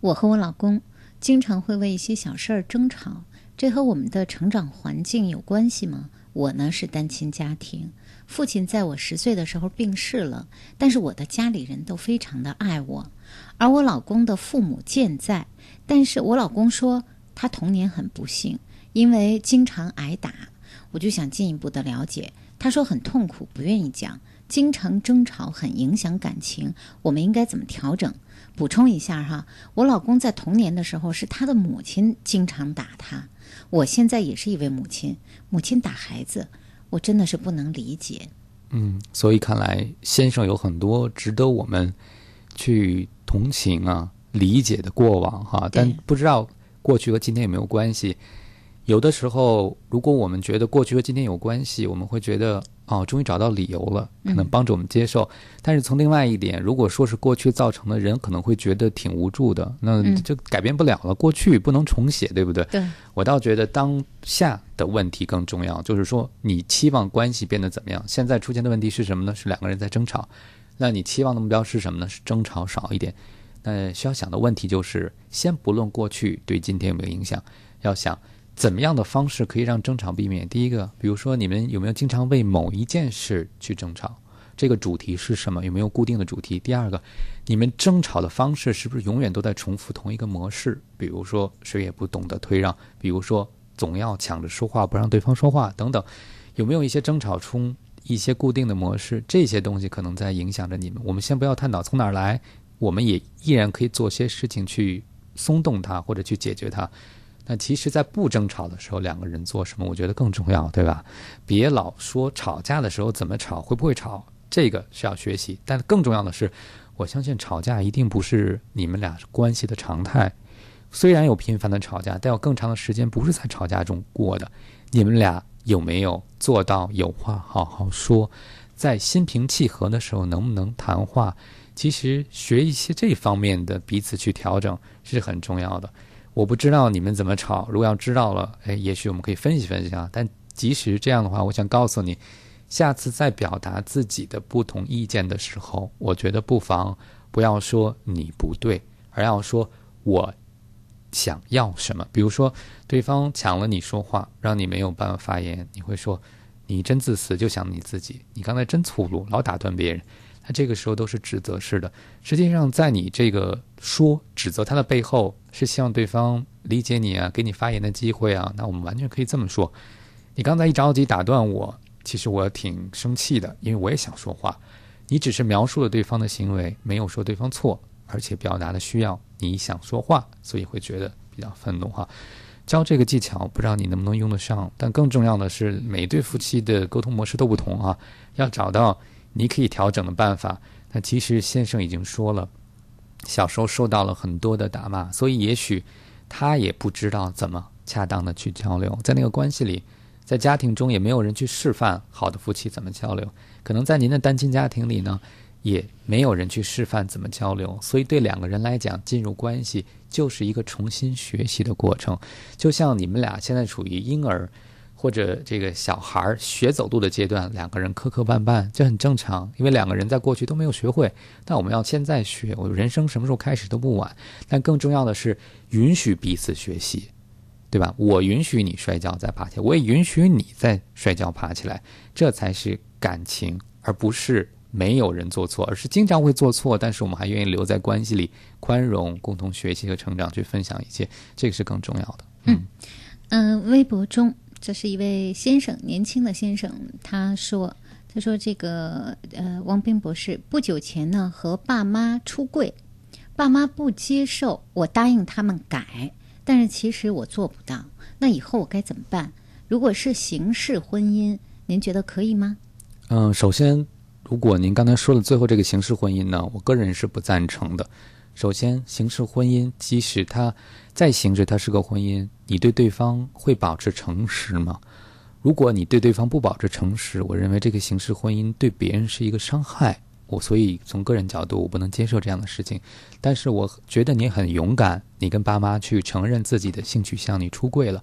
我和我老公经常会为一些小事儿争吵，这和我们的成长环境有关系吗？我呢是单亲家庭。父亲在我十岁的时候病逝了，但是我的家里人都非常的爱我，而我老公的父母健在，但是我老公说他童年很不幸，因为经常挨打，我就想进一步的了解。他说很痛苦，不愿意讲，经常争吵很影响感情，我们应该怎么调整？补充一下哈，我老公在童年的时候是他的母亲经常打他，我现在也是一位母亲，母亲打孩子。我真的是不能理解。嗯，所以看来先生有很多值得我们去同情啊、理解的过往哈，但不知道过去和今天有没有关系。有的时候，如果我们觉得过去和今天有关系，我们会觉得哦，终于找到理由了，可能帮助我们接受。但是从另外一点，如果说是过去造成的，人可能会觉得挺无助的，那就改变不了了。过去不能重写，对不对？对。我倒觉得当下的问题更重要，就是说你期望关系变得怎么样？现在出现的问题是什么呢？是两个人在争吵。那你期望的目标是什么呢？是争吵少一点。那需要想的问题就是，先不论过去对今天有没有影响，要想。怎么样的方式可以让争吵避免？第一个，比如说你们有没有经常为某一件事去争吵？这个主题是什么？有没有固定的主题？第二个，你们争吵的方式是不是永远都在重复同一个模式？比如说谁也不懂得退让，比如说总要抢着说话不让对方说话等等，有没有一些争吵中一些固定的模式？这些东西可能在影响着你们。我们先不要探讨从哪儿来，我们也依然可以做些事情去松动它或者去解决它。那其实，在不争吵的时候，两个人做什么，我觉得更重要，对吧？别老说吵架的时候怎么吵，会不会吵，这个是要学习。但更重要的是，我相信吵架一定不是你们俩关系的常态。虽然有频繁的吵架，但有更长的时间不是在吵架中过的。你们俩有没有做到有话好好说？在心平气和的时候，能不能谈话？其实学一些这方面的彼此去调整是很重要的。我不知道你们怎么吵，如果要知道了，哎，也许我们可以分析分析啊。但即使这样的话，我想告诉你，下次在表达自己的不同意见的时候，我觉得不妨不要说你不对，而要说我想要什么。比如说，对方抢了你说话，让你没有办法发言，你会说你真自私，就想你自己，你刚才真粗鲁，老打断别人。那这个时候都是指责式的。实际上，在你这个说指责他的背后，是希望对方理解你啊，给你发言的机会啊。那我们完全可以这么说：你刚才一着急打断我，其实我挺生气的，因为我也想说话。你只是描述了对方的行为，没有说对方错，而且表达的需要你想说话，所以会觉得比较愤怒哈。教这个技巧，不知道你能不能用得上。但更重要的是，每对夫妻的沟通模式都不同啊，要找到。你可以调整的办法，那其实先生已经说了，小时候受到了很多的打骂，所以也许他也不知道怎么恰当的去交流，在那个关系里，在家庭中也没有人去示范好的夫妻怎么交流，可能在您的单亲家庭里呢，也没有人去示范怎么交流，所以对两个人来讲，进入关系就是一个重新学习的过程，就像你们俩现在处于婴儿。或者这个小孩儿学走路的阶段，两个人磕磕绊绊，这很正常，因为两个人在过去都没有学会。但我们要现在学，我人生什么时候开始都不晚。但更重要的是，允许彼此学习，对吧？我允许你摔跤再爬起来，我也允许你再摔跤爬起来，这才是感情，而不是没有人做错，而是经常会做错，但是我们还愿意留在关系里，宽容，共同学习和成长，去分享一切，这个是更重要的。嗯嗯，微博中。这是一位先生，年轻的先生。他说：“他说这个呃，王斌博士不久前呢和爸妈出柜，爸妈不接受，我答应他们改，但是其实我做不到。那以后我该怎么办？如果是形式婚姻，您觉得可以吗？”嗯，首先，如果您刚才说的最后这个形式婚姻呢，我个人是不赞成的。首先，形式婚姻即使它再形式，它是个婚姻，你对对方会保持诚实吗？如果你对对方不保持诚实，我认为这个形式婚姻对别人是一个伤害。我所以从个人角度，我不能接受这样的事情。但是我觉得你很勇敢，你跟爸妈去承认自己的性取向，你出柜了。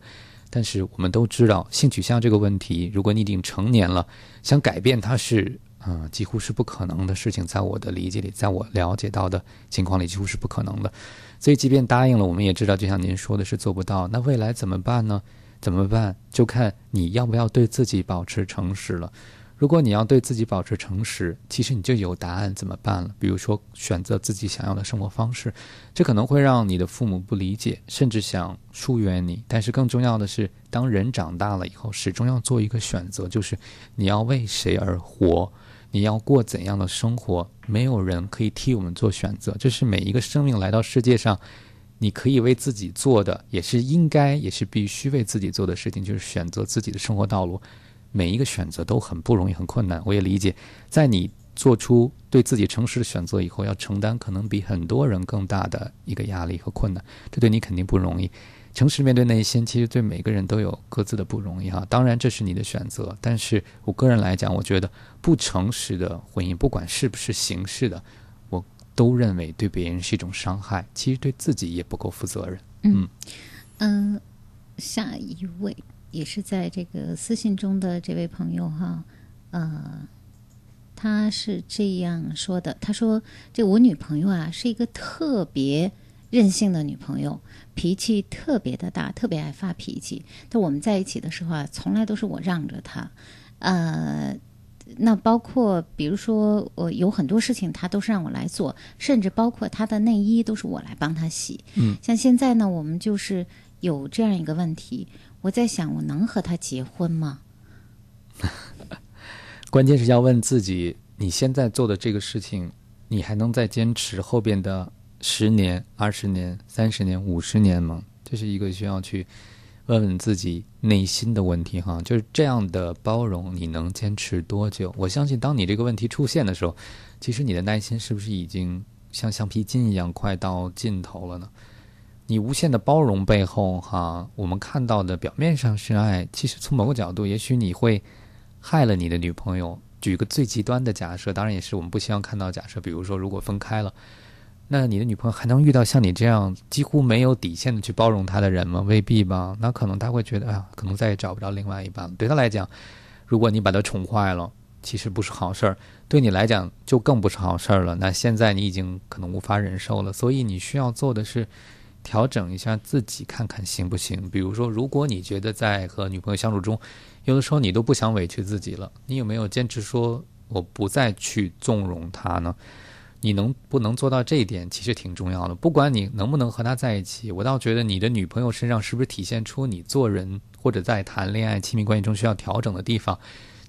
但是我们都知道，性取向这个问题，如果你已经成年了，想改变它是。嗯，几乎是不可能的事情，在我的理解里，在我了解到的情况里，几乎是不可能的。所以，即便答应了，我们也知道，就像您说的，是做不到。那未来怎么办呢？怎么办？就看你要不要对自己保持诚实了。如果你要对自己保持诚实，其实你就有答案怎么办了。比如说，选择自己想要的生活方式，这可能会让你的父母不理解，甚至想疏远你。但是更重要的是，当人长大了以后，始终要做一个选择，就是你要为谁而活。你要过怎样的生活？没有人可以替我们做选择，这是每一个生命来到世界上，你可以为自己做的，也是应该，也是必须为自己做的事情，就是选择自己的生活道路。每一个选择都很不容易，很困难。我也理解，在你做出对自己诚实的选择以后，要承担可能比很多人更大的一个压力和困难，这对你肯定不容易。诚实面对内心，其实对每个人都有各自的不容易哈。当然这是你的选择，但是我个人来讲，我觉得不诚实的婚姻，不管是不是形式的，我都认为对别人是一种伤害，其实对自己也不够负责任。嗯嗯，下一位也是在这个私信中的这位朋友哈，呃，他是这样说的：他说，这我女朋友啊是一个特别任性的女朋友，脾气特别的大，特别爱发脾气。但我们在一起的时候啊，从来都是我让着她，呃。那包括，比如说，我有很多事情他都是让我来做，甚至包括他的内衣都是我来帮他洗。嗯，像现在呢，我们就是有这样一个问题，我在想，我能和他结婚吗？关键是要问自己，你现在做的这个事情，你还能再坚持后边的十年、二十年、三十年、五十年吗？这是一个需要去问问自己内心的问题哈。就是这样的包容，你能坚持多久？我相信，当你这个问题出现的时候，其实你的耐心是不是已经像橡皮筋一样快到尽头了呢？你无限的包容背后，哈，我们看到的表面上是爱，其实从某个角度，也许你会害了你的女朋友。举个最极端的假设，当然也是我们不希望看到假设，比如说如果分开了，那你的女朋友还能遇到像你这样几乎没有底线的去包容她的人吗？未必吧。那可能她会觉得，哎呀，可能再也找不着另外一半了。对她来讲，如果你把她宠坏了，其实不是好事儿，对你来讲就更不是好事儿了。那现在你已经可能无法忍受了，所以你需要做的是。调整一下自己，看看行不行。比如说，如果你觉得在和女朋友相处中，有的时候你都不想委屈自己了，你有没有坚持说我不再去纵容她呢？你能不能做到这一点，其实挺重要的。不管你能不能和他在一起，我倒觉得你的女朋友身上是不是体现出你做人或者在谈恋爱、亲密关系中需要调整的地方？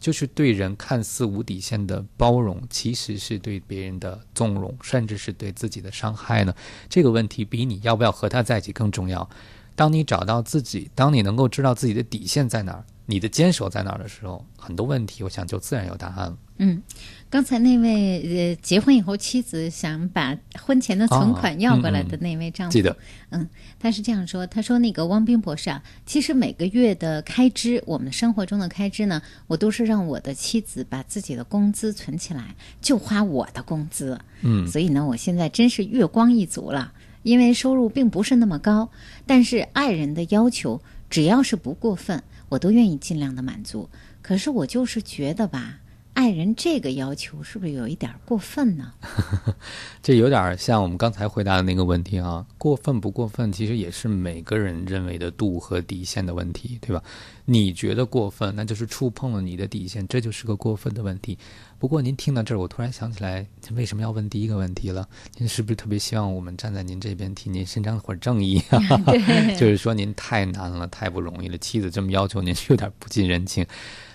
就是对人看似无底线的包容，其实是对别人的纵容，甚至是对自己的伤害呢？这个问题比你要不要和他在一起更重要。当你找到自己，当你能够知道自己的底线在哪儿，你的坚守在哪儿的时候，很多问题，我想就自然有答案了。嗯，刚才那位呃，结婚以后妻子想把婚前的存款要过来的那位丈夫，记得，嗯，他是这样说，他说那个汪冰博士啊，其实每个月的开支，我们生活中的开支呢，我都是让我的妻子把自己的工资存起来，就花我的工资，嗯，所以呢，我现在真是月光一族了，因为收入并不是那么高，但是爱人的要求只要是不过分，我都愿意尽量的满足，可是我就是觉得吧。爱人这个要求是不是有一点过分呢？这有点像我们刚才回答的那个问题啊，过分不过分，其实也是每个人认为的度和底线的问题，对吧？你觉得过分，那就是触碰了你的底线，这就是个过分的问题。不过您听到这儿，我突然想起来，为什么要问第一个问题了？您是不是特别希望我们站在您这边替您伸张会儿正义？就是说您太难了，太不容易了，妻子这么要求您，有点不近人情。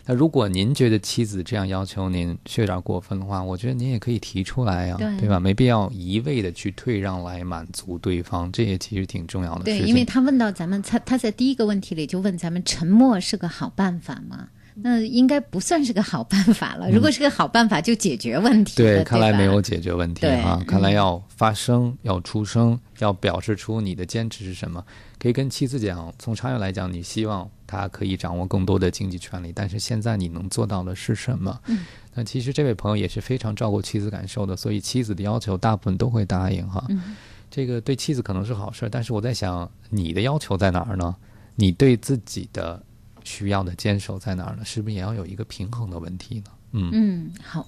那如果您觉得妻子这样要求您是有点过分的话，我觉得您也可以提出来呀，对吧？没必要一味的去退让来满足对方，这也其实挺重要的。对，因为他问到咱们，他他在第一个问题里就问咱们，沉默是个好办法吗？那应该不算是个好办法了。如果是个好办法，就解决问题。对，看来没有解决问题啊！看来要发声，要出声，要表示出你的坚持是什么。可以跟妻子讲，从长远来讲，你希望他可以掌握更多的经济权利，但是现在你能做到的是什么？嗯，那其实这位朋友也是非常照顾妻子感受的，所以妻子的要求大部分都会答应哈。嗯，这个对妻子可能是好事，但是我在想，你的要求在哪儿呢？你对自己的。需要的坚守在哪儿呢？是不是也要有一个平衡的问题呢？嗯嗯，好。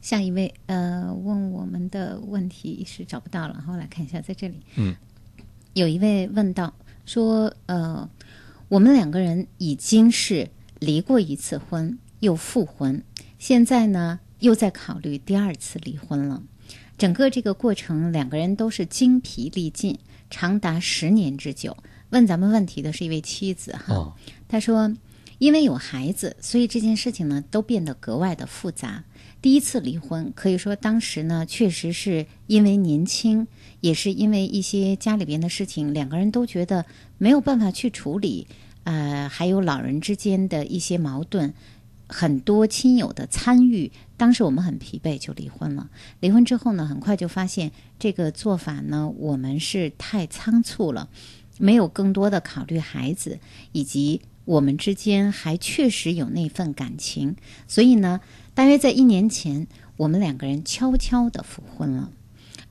下一位呃，问我们的问题是找不到了，然后来看一下，在这里，嗯，有一位问到说，呃，我们两个人已经是离过一次婚，又复婚，现在呢又在考虑第二次离婚了。整个这个过程，两个人都是精疲力尽，长达十年之久。问咱们问题的是一位妻子哈，他说，因为有孩子，所以这件事情呢都变得格外的复杂。第一次离婚，可以说当时呢确实是因为年轻，也是因为一些家里边的事情，两个人都觉得没有办法去处理，呃，还有老人之间的一些矛盾，很多亲友的参与，当时我们很疲惫就离婚了。离婚之后呢，很快就发现这个做法呢，我们是太仓促了。没有更多的考虑孩子，以及我们之间还确实有那份感情，所以呢，大约在一年前，我们两个人悄悄的复婚了。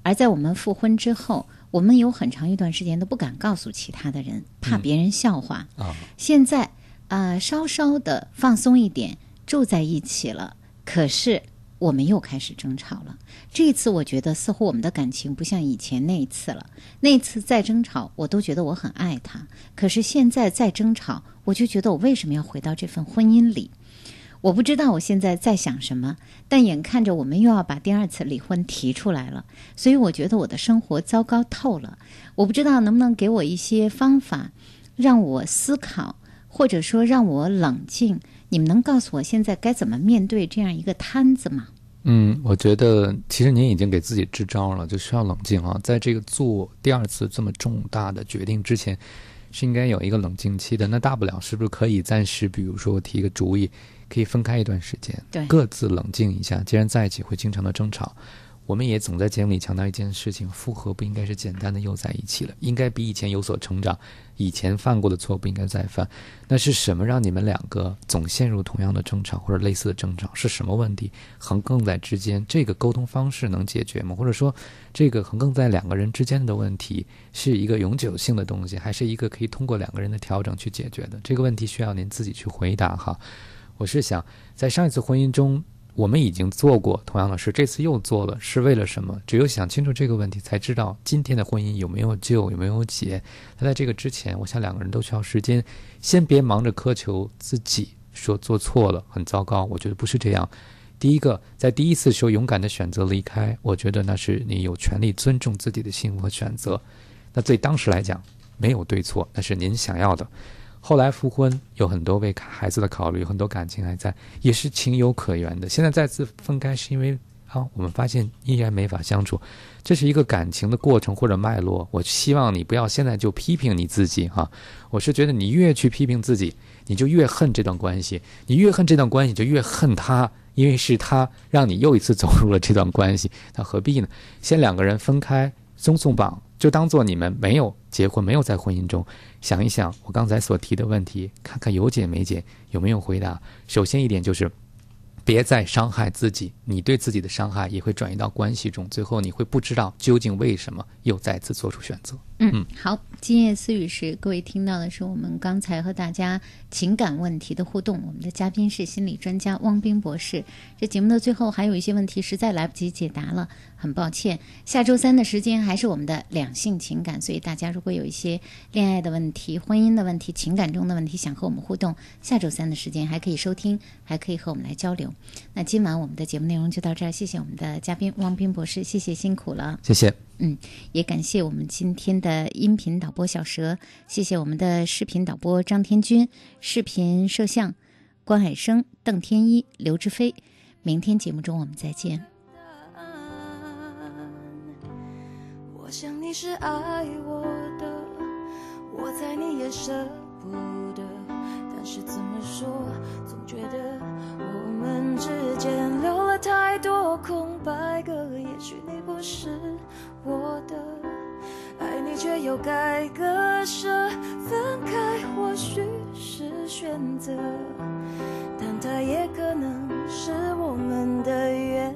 而在我们复婚之后，我们有很长一段时间都不敢告诉其他的人，怕别人笑话。啊，现在啊、呃稍稍的放松一点，住在一起了，可是我们又开始争吵了。这一次，我觉得似乎我们的感情不像以前那一次了。那次再争吵，我都觉得我很爱他，可是现在再争吵，我就觉得我为什么要回到这份婚姻里？我不知道我现在在想什么，但眼看着我们又要把第二次离婚提出来了，所以我觉得我的生活糟糕透了。我不知道能不能给我一些方法，让我思考，或者说让我冷静。你们能告诉我现在该怎么面对这样一个摊子吗？嗯，我觉得其实您已经给自己支招了，就需要冷静啊。在这个做第二次这么重大的决定之前，是应该有一个冷静期的。那大不了是不是可以暂时，比如说提个主意，可以分开一段时间，对各自冷静一下。既然在一起会经常的争吵，我们也总在节目里强调一件事情：复合不应该是简单的又在一起了，应该比以前有所成长。以前犯过的错不应该再犯。那是什么让你们两个总陷入同样的争吵或者类似的争吵？是什么问题横亘在之间？这个沟通方式能解决吗？或者说，这个横亘在两个人之间的问题是一个永久性的东西，还是一个可以通过两个人的调整去解决的？这个问题需要您自己去回答哈。我是想，在上一次婚姻中，我们已经做过同样的事，这次又做了，是为了什么？只有想清楚这个问题，才知道今天的婚姻有没有救，有没有解。那在这个之前，我想两个人都需要时间，先别忙着苛求自己，说做错了很糟糕。我觉得不是这样。第一个，在第一次时候勇敢的选择离开，我觉得那是你有权利尊重自己的幸福和选择。那对当时来讲，没有对错，那是您想要的。后来复婚有很多为孩子的考虑，很多感情还在，也是情有可原的。现在再次分开是因为啊，我们发现依然没法相处，这是一个感情的过程或者脉络。我希望你不要现在就批评你自己哈、我是觉得你越去批评自己，你就越恨这段关系，你越恨这段关系，就越恨他，因为是他让你又一次走入了这段关系，那何必呢？先两个人分开，松松绑，就当做你们没有结婚，没有在婚姻中。想一想我刚才所提的问题，看看有解没解，有没有回答。首先一点就是，别再伤害自己，你对自己的伤害也会转移到关系中，最后你会不知道究竟为什么又再次做出选择。嗯，好，今夜思语时，各位听到的是我们刚才和大家情感问题的互动。我们的嘉宾是心理专家汪斌博士。这节目的最后还有一些问题实在来不及解答了，很抱歉。下周三的时间还是我们的两性情感，所以大家如果有一些恋爱的问题、婚姻的问题、情感中的问题想和我们互动，下周三的时间还可以收听，还可以和我们来交流。那今晚我们的节目内容就到这儿，谢谢我们的嘉宾汪斌博士，谢谢辛苦了。谢谢。嗯，也感谢我们今天的音频导播小蛇，谢谢我们的视频导播张天军，视频摄像关海生、邓天一、刘志飞。明天节目中我们再见。我想你是爱我的，我猜你也舍不得，但是怎么说，总觉得我们之间留了太多空白格。也许你不是我的，爱你却又该割舍，分开或许是选择，但它也可能是我们的缘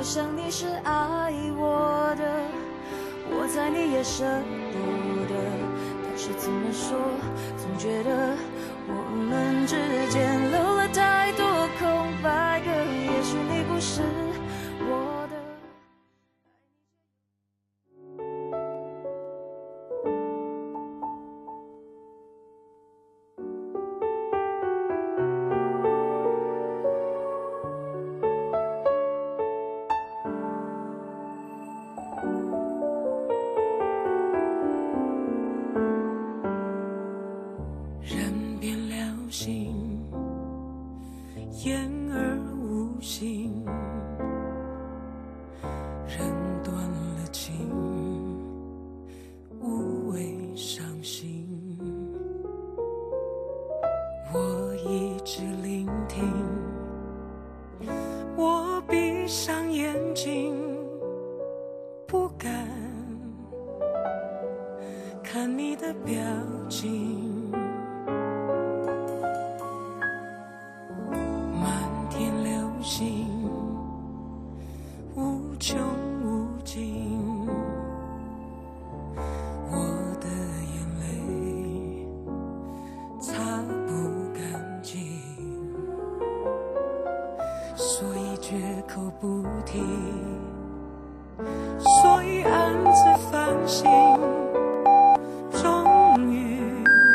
我想你是爱我的我猜你也舍不得但是怎么说总觉得我们之间留